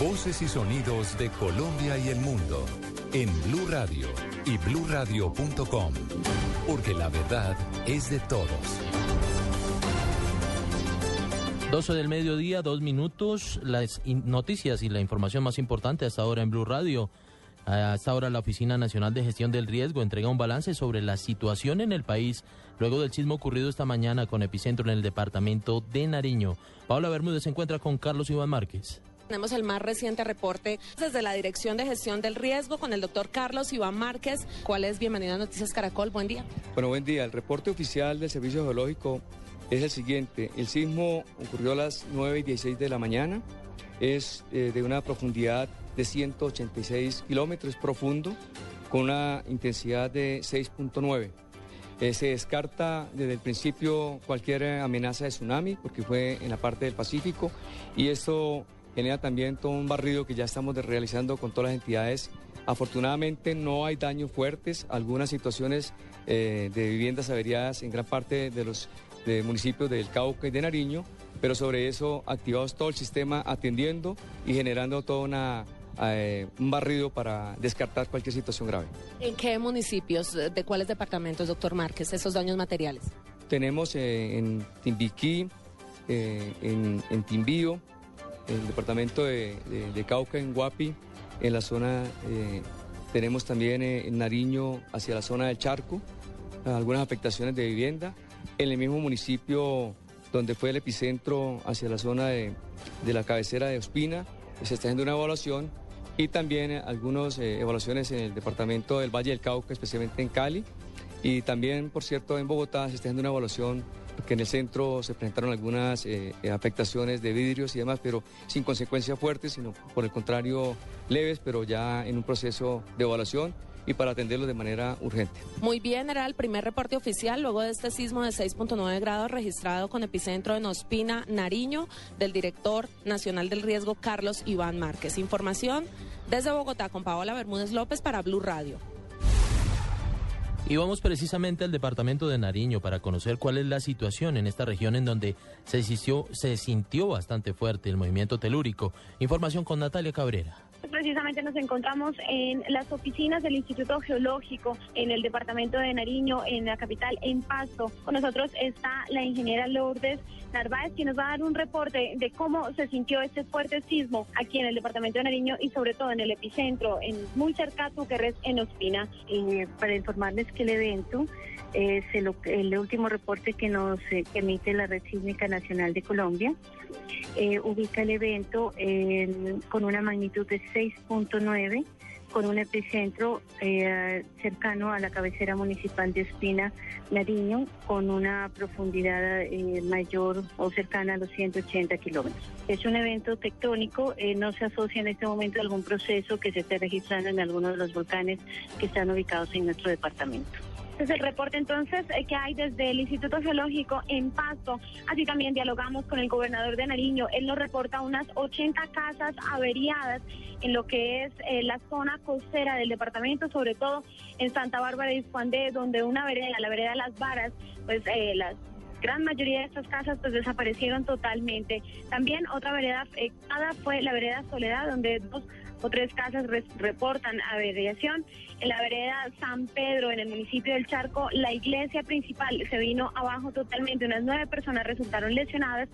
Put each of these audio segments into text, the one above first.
Voces y sonidos de Colombia y el mundo en Blue Radio y bluradio.com, porque la verdad es de todos. 12 del mediodía, dos minutos, las noticias y la información más importante hasta ahora en Blue Radio. Hasta ahora la Oficina Nacional de Gestión del Riesgo entrega un balance sobre la situación en el país luego del sismo ocurrido esta mañana con epicentro en el departamento de Nariño. Paula Bermúdez se encuentra con Carlos Iván Márquez. Tenemos el más reciente reporte desde la Dirección de Gestión del Riesgo con el doctor Carlos Iván Márquez. ¿Cuál es? Bienvenido a Noticias Caracol. Buen día. Bueno, buen día. El reporte oficial del Servicio Geológico es el siguiente. El sismo ocurrió a las 9 y 16 de la mañana. Es eh, de una profundidad de 186 kilómetros profundo con una intensidad de 6.9. Eh, se descarta desde el principio cualquier amenaza de tsunami porque fue en la parte del Pacífico y esto genera también todo un barrido que ya estamos realizando con todas las entidades. Afortunadamente no hay daños fuertes, algunas situaciones eh, de viviendas averiadas en gran parte de los municipios del Cauca y de Nariño, pero sobre eso activamos todo el sistema atendiendo y generando todo una, eh, un barrido para descartar cualquier situación grave. ¿En qué municipios, de cuáles departamentos, doctor Márquez, esos daños materiales? Tenemos eh, en Timbiquí, en, en Timbío, el departamento de, Cauca, en Guapi, en la zona, eh, tenemos también eh, en Nariño hacia la zona del Charco, algunas afectaciones de vivienda. En el mismo municipio donde fue el epicentro hacia la zona de, la cabecera de Ospina, se está haciendo una evaluación y también algunas eh, evaluaciones en el departamento del Valle del Cauca, especialmente en Cali. Y también, por cierto, en Bogotá se está haciendo una evaluación que en el centro se presentaron algunas eh, eh, afectaciones de vidrios y demás, pero sin consecuencias fuertes, sino por el contrario leves, pero ya en un proceso de evaluación y para atenderlo de manera urgente. Muy bien, era el primer reporte oficial luego de este sismo de 6.9 grados registrado con epicentro en Ospina, Nariño, del director nacional del riesgo Carlos Iván Márquez. Información desde Bogotá con Paola Bermúdez López para Blue Radio. Y vamos precisamente al departamento de Nariño para conocer cuál es la situación en esta región en donde se, se sintió bastante fuerte el movimiento telúrico. Información con Natalia Cabrera. Precisamente nos encontramos en las oficinas del Instituto Geológico en el departamento de Nariño, en la capital, en Pasto. Con nosotros está la ingeniera Lourdes Narváez, quien nos va a dar un reporte de cómo se sintió este fuerte sismo aquí en el departamento de Nariño y sobre todo en el epicentro, en muy cerca a Tuquerres, en Ospina. Eh, para informarles que el evento es el, último reporte que nos eh, emite la Red Sísmica Nacional de Colombia. Eh, ubica el evento con una magnitud de 6.9 con un epicentro eh, cercano a la cabecera municipal de Espina, Nariño, con una profundidad eh, mayor o cercana a los 180 kilómetros. Es un evento tectónico, no se asocia en este momento a algún proceso que se esté registrando en alguno de los volcanes que están ubicados en nuestro departamento. Este es el reporte entonces eh, que hay desde el Instituto Geológico en Pasto. Así también dialogamos con el gobernador de Nariño. Él nos reporta unas 80 casas averiadas en lo que es eh, la zona costera del departamento, sobre todo en Santa Bárbara y Juan donde una vereda, la vereda Las Varas, pues eh, gran mayoría de estas casas pues desaparecieron totalmente. También otra vereda afectada fue la vereda Soledad, donde dos o tres casas reportan averiación. En la vereda San Pedro, en el municipio del Charco, la iglesia principal se vino abajo totalmente. Unas nueve personas resultaron lesionadas.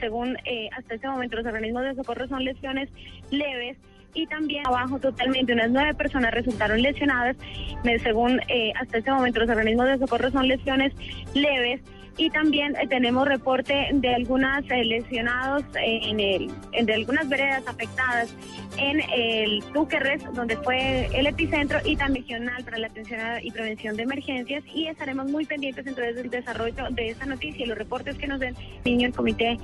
Según eh, hasta este momento los organismos de socorro son lesiones leves y también abajo totalmente unas nueve personas resultaron lesionadas. Según eh, hasta este momento los organismos de socorro son lesiones leves y también eh, tenemos reporte de algunas lesionados en el, de algunas veredas afectadas en el Túquerres, donde fue el epicentro, y también regional para la atención y prevención de emergencias. Y estaremos muy pendientes entonces del desarrollo de esta noticia y los reportes que nos den niño el Comité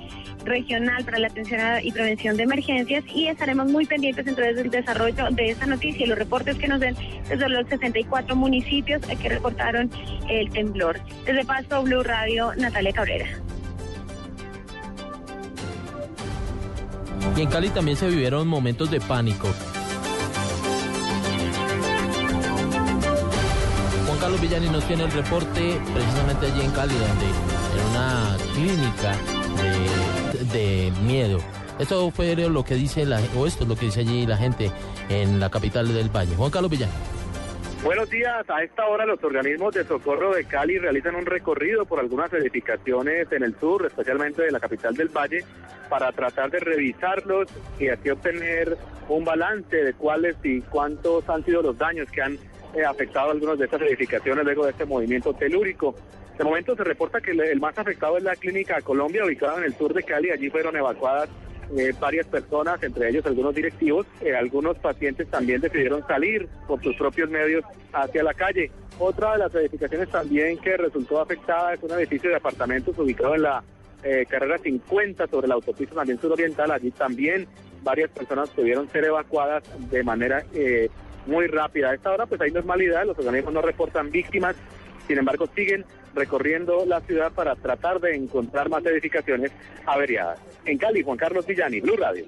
Regional para la atención y prevención de emergencias. Y estaremos muy pendientes entonces del desarrollo de esta noticia y los reportes que nos den desde los 64 municipios que reportaron el temblor. Desde Pasto, Blue Radio, Natalia Cabrera. Y en Cali también se vivieron momentos de pánico. Juan Carlos Villani nos tiene el reporte precisamente allí en Cali, donde en una clínica de, miedo Esto fue lo que dice o esto es lo que dice allí la gente en la capital del Valle. Juan Carlos Villano. Buenos días. A esta hora los organismos de socorro de Cali realizan un recorrido por algunas edificaciones en el sur, especialmente de la capital del Valle, para tratar de revisarlos y así obtener un balance de cuáles y cuántos han sido los daños que han eh, afectado algunas de estas edificaciones luego de este movimiento telúrico. De momento se reporta que el más afectado es la Clínica Colombia, ubicada en el sur de Cali. Allí fueron evacuadas eh, varias personas, entre ellos algunos directivos, eh, algunos pacientes también decidieron salir por sus propios medios hacia la calle. Otra de las edificaciones también que resultó afectada es un edificio de apartamentos ubicado en la eh, carrera 50 sobre la autopista también suroriental. Allí también varias personas pudieron ser evacuadas de manera muy rápida. A esta hora pues hay normalidad, los organismos no reportan víctimas, sin embargo siguen recorriendo la ciudad para tratar de encontrar más edificaciones averiadas. En Cali, Juan Carlos Villani, Blue Radio.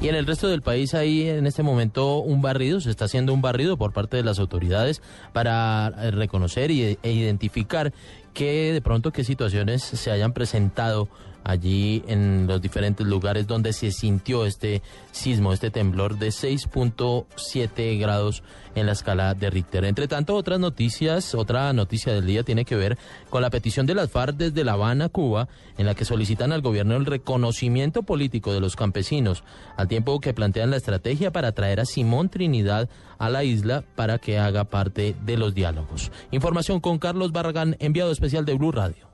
Y en el resto del país hay en este momento un barrido, se está haciendo un barrido por parte de las autoridades para eh, reconocer e identificar que de pronto qué situaciones se hayan presentado allí en los diferentes lugares donde se sintió este sismo, este temblor de 6.7 grados en la escala de Richter. Entre tanto, otras noticias, otra noticia del día tiene que ver con la petición de las FARC desde La Habana, Cuba, en la que solicitan al gobierno el reconocimiento político de los campesinos, al tiempo que plantean la estrategia para traer a Simón Trinidad a la isla para que haga parte de los diálogos. Información con Carlos Barragán, enviado especial de Blue Radio.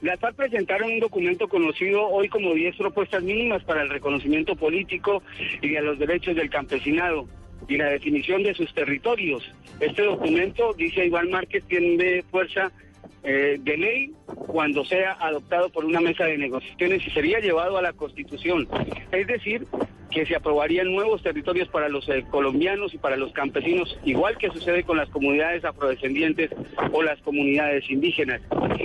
Las FARC presentaron un documento conocido hoy como 10 propuestas mínimas para el reconocimiento político y de los derechos del campesinado y la definición de sus territorios. Este documento, dice Iván Márquez, tiene fuerza eh, de ley cuando sea adoptado por una mesa de negociaciones y sería llevado a la Constitución. Es decir, que se aprobarían nuevos territorios para los eh, colombianos y para los campesinos, igual que sucede con las comunidades afrodescendientes o las comunidades indígenas.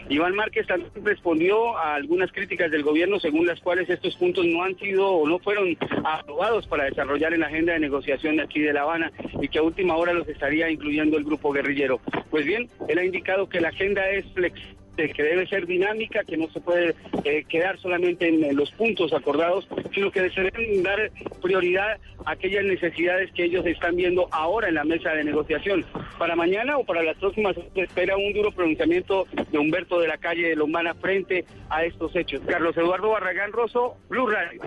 Iván Márquez también respondió a algunas críticas del gobierno según las cuales estos puntos no han sido o no fueron aprobados para desarrollar en la agenda de negociación de aquí de La Habana y que a última hora los estaría incluyendo el grupo guerrillero. Pues bien, él ha indicado que la agenda es flexible que debe ser dinámica, que no se puede eh, quedar solamente en, los puntos acordados, sino que deben dar prioridad a aquellas necesidades que ellos están viendo ahora en la mesa de negociación. Para mañana o para las próximas se espera un duro pronunciamiento de Humberto de la calle de Lombana frente a estos hechos. Carlos Eduardo Barragán Rosso, Blue Radio.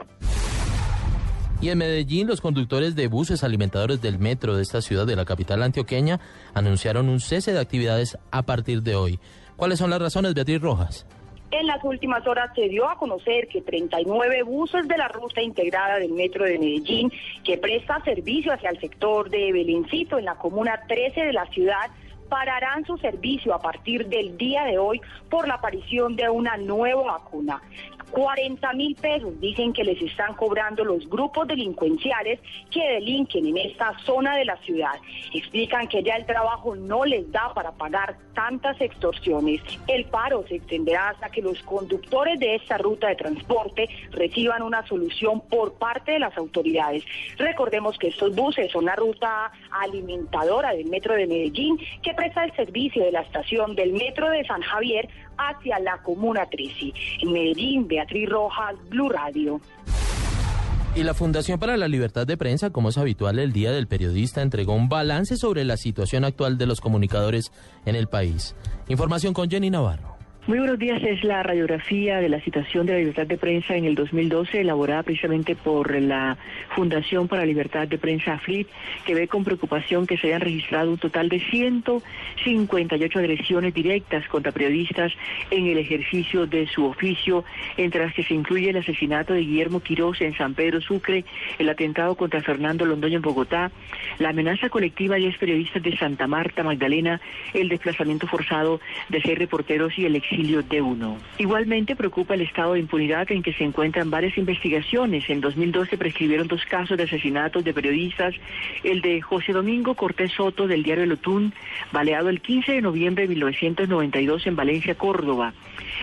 Y en Medellín, los conductores de buses alimentadores del metro de esta ciudad de la capital antioqueña anunciaron un cese de actividades a partir de hoy. ¿Cuáles son las razones, Beatriz Rojas? En las últimas horas se dio a conocer que 39 buses de la ruta integrada del Metro de Medellín, que presta servicio hacia el sector de Belencito en la comuna 13 de la ciudad, pararán su servicio a partir del día de hoy por la aparición de una nueva vacuna. 40 mil pesos dicen que les están cobrando los grupos delincuenciales que delinquen en esta zona de la ciudad. Explican que ya el trabajo no les da para pagar tantas extorsiones. El paro se extenderá hasta que los conductores de esta ruta de transporte reciban una solución por parte de las autoridades. Recordemos que estos buses son la ruta alimentadora del metro de Medellín que presta el servicio de la estación del metro de San Javier hacia la Comuna 13. En Medellín, Beatriz Rojas, Blue Radio. Y la Fundación para la Libertad de Prensa, como es habitual el Día del Periodista, entregó un balance sobre la situación actual de los comunicadores en el país. Información con Jenny Navarro. Muy buenos días. Es la radiografía de la situación de la libertad de prensa en el 2012, elaborada precisamente por la Fundación para la Libertad de Prensa AFLIT, que ve con preocupación que se hayan registrado un total de 158 agresiones directas contra periodistas en el ejercicio de su oficio, entre las que se incluye el asesinato de Guillermo Quiroz en San Pedro Sucre, el atentado contra Fernando Londoño en Bogotá, la amenaza colectiva de 10 periodistas de Santa Marta, Magdalena, el desplazamiento forzado de seis reporteros y el exilio de. Igualmente preocupa el estado de impunidad en que se encuentran varias investigaciones. En 2012 prescribieron dos casos de asesinatos de periodistas, el de José Domingo Cortés Soto del diario El Otún, baleado el 15 de noviembre de 1992 en Valencia, Córdoba,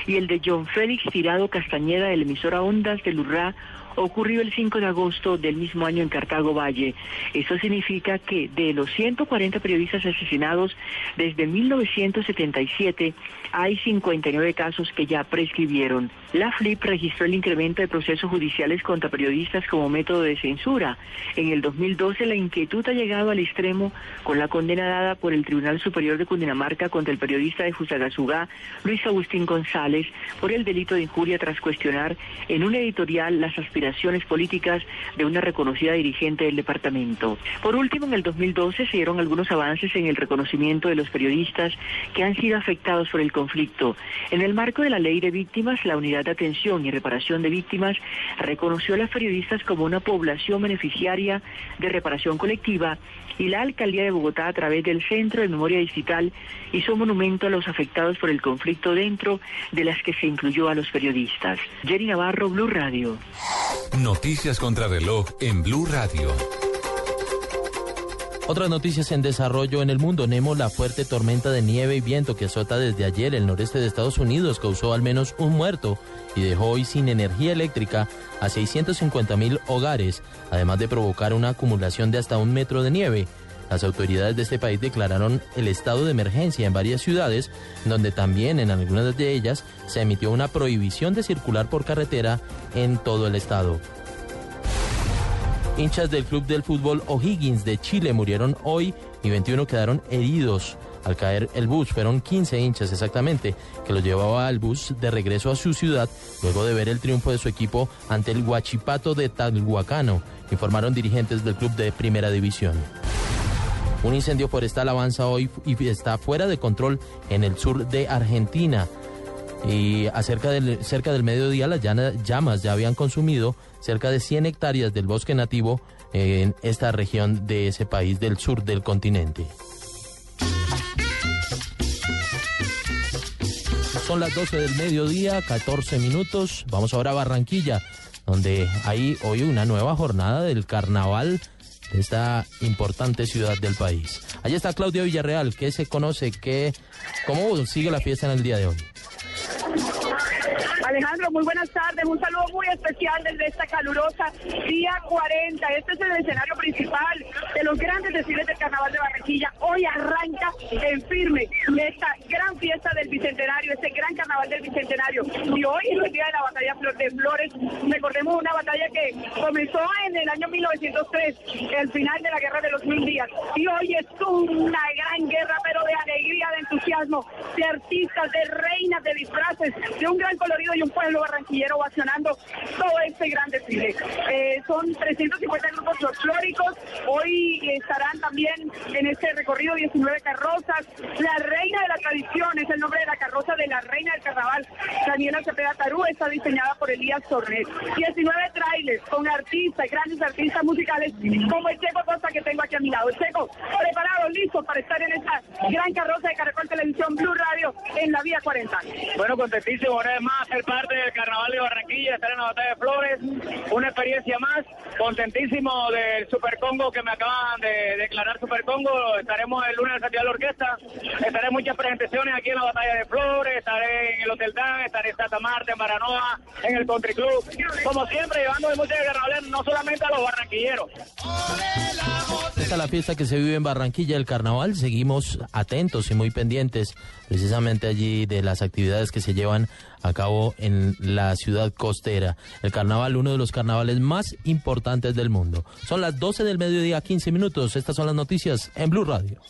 y el de John Félix Tirado Castañeda del emisora Ondas de Lurrá, ocurrió el 5 de agosto del mismo año en Cartago Valle. Eso significa que de los 140 periodistas asesinados desde 1977, hay 50 49 casos que ya prescribieron. La FLIP registró el incremento de procesos judiciales contra periodistas como método de censura. En el 2012 la inquietud ha llegado al extremo con la condena dada por el Tribunal Superior de Cundinamarca contra el periodista de Fusagasugá, Luis Agustín González, por el delito de injuria tras cuestionar en un editorial las aspiraciones políticas de una reconocida dirigente del departamento. Por último, en el 2012 se dieron algunos avances en el reconocimiento de los periodistas que han sido afectados por el conflicto. En el marco de la ley de víctimas, la Unidad de Atención y Reparación de Víctimas reconoció a los periodistas como una población beneficiaria de reparación colectiva y la Alcaldía de Bogotá a través del Centro de Memoria Digital hizo un monumento a los afectados por el conflicto dentro de las que se incluyó a los periodistas. Jenny Navarro, Blue Radio. Noticias contra reloj en Blue Radio. Otras noticias en desarrollo en el mundo. Nemo, la fuerte tormenta de nieve y viento que azota desde ayer el noreste de Estados Unidos, causó al menos un muerto y dejó hoy sin energía eléctrica a 650 mil hogares, además de provocar una acumulación de hasta un metro de nieve. Las autoridades de este país declararon el estado de emergencia en varias ciudades, donde también en algunas de ellas se emitió una prohibición de circular por carretera en todo el estado. Hinchas del club del fútbol O'Higgins de Chile murieron hoy y 21 quedaron heridos al caer el bus. Fueron 15 hinchas exactamente que los llevaba al bus de regreso a su ciudad luego de ver el triunfo de su equipo ante el Huachipato de Talhuacano, informaron dirigentes del club de Primera División. Un incendio forestal avanza hoy y está fuera de control en el sur de Argentina. Y acerca del, cerca del mediodía las llamas ya habían consumido cerca de 100 hectáreas del bosque nativo en esta región de ese país del sur del continente. Son las 12 del mediodía, 14 minutos. Vamos ahora a Barranquilla, donde hay hoy una nueva jornada del carnaval esta importante ciudad del país. Allí está Claudia Villarreal, que se conoce que cómo sigue la fiesta en el día de hoy. Alejandro, muy buenas tardes. Un saludo muy especial desde esta calurosa día 40. Este es el escenario principal de los grandes desfiles del Carnaval de Barranquilla. Hoy arranca en firme esta gran fiesta del Bicentenario, este gran Carnaval del Bicentenario. Y hoy es el día de la batalla de Flores. Recordemos una batalla que comenzó en el año 1903, el final de la Guerra de los Mil Días. Y hoy es una gran guerra, pero de alegría, de entusiasmo, de artistas, de reinas, de disfraces, de un gran colorido y un pueblo barranquillero ovacionando todo este gran desfile. Eh, son 350 grupos folclóricos, hoy estarán también en este recorrido 19 carrozas. La reina de la tradición es el nombre de la carroza de la reina del carnaval, Daniela Cepeda Tarú, está diseñada por Elías Torres. 19 trailers con artistas, grandes artistas musicales, como el Checo Costa que tengo aquí a mi lado. El Checo, preparado, listo para estar en esta gran carroza de Caracol Televisión Blue Radio en la Vía 40. Bueno, contentísimo una vez más ser parte del Carnaval de Barranquilla, estar en la Batalla de Flores, una experiencia más, contentísimo del Super Congo que me acaban de declarar Super Congo, estaremos el lunes en Santiago de la Orquesta, estaré en muchas presentaciones aquí en la Batalla de Flores, estaré en el Hotel Dan, estaré en Santa Marta, en Baranoa, en el Country Club, como siempre llevando de música de carnaval no solamente a los barranquilleros. Esta es la fiesta que se vive en Barranquilla, el carnaval. Seguimos atentos y muy pendientes precisamente allí de las actividades que se llevan a cabo en la ciudad costera. El carnaval, uno de los carnavales más importantes del mundo. Son las 12 del mediodía, 15 minutos. Estas son las noticias en Blue Radio.